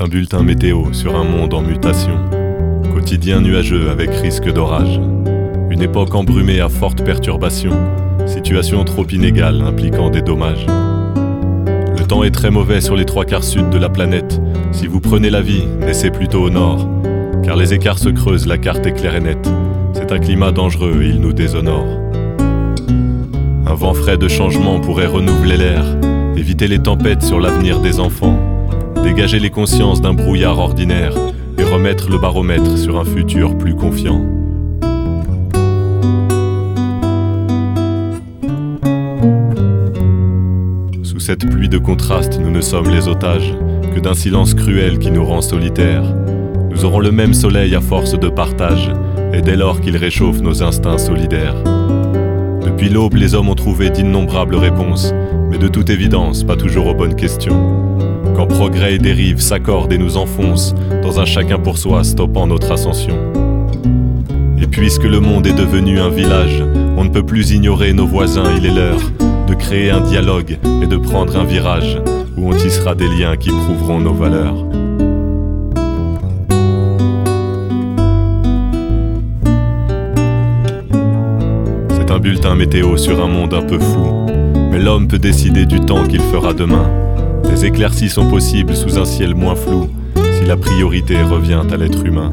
un bulletin météo sur un monde en mutation. Quotidien nuageux avec risque d'orage. Une époque embrumée à forte perturbation. Situation trop inégale impliquant des dommages. Le temps est très mauvais sur les trois quarts sud de la planète. Si vous prenez la vie, naissez plutôt au nord. Car les écarts se creusent, la carte est claire et nette. C'est un climat dangereux et il nous déshonore. Un vent frais de changement pourrait renouveler l'air, éviter les tempêtes sur l'avenir des enfants dégager les consciences d'un brouillard ordinaire et remettre le baromètre sur un futur plus confiant. Sous cette pluie de contraste, nous ne sommes les otages que d'un silence cruel qui nous rend solitaires. Nous aurons le même soleil à force de partage, et dès lors qu'il réchauffe nos instincts solidaires. Depuis l'aube, les hommes ont trouvé d'innombrables réponses, mais de toute évidence, pas toujours aux bonnes questions quand progrès et dérive s'accordent et nous enfoncent dans un chacun pour soi stoppant notre ascension. Et puisque le monde est devenu un village, on ne peut plus ignorer nos voisins, il est l'heure de créer un dialogue et de prendre un virage où on tissera des liens qui prouveront nos valeurs. C'est un bulletin météo sur un monde un peu fou, mais l'homme peut décider du temps qu'il fera demain des éclaircies sont possibles sous un ciel moins flou si la priorité revient à l'être humain.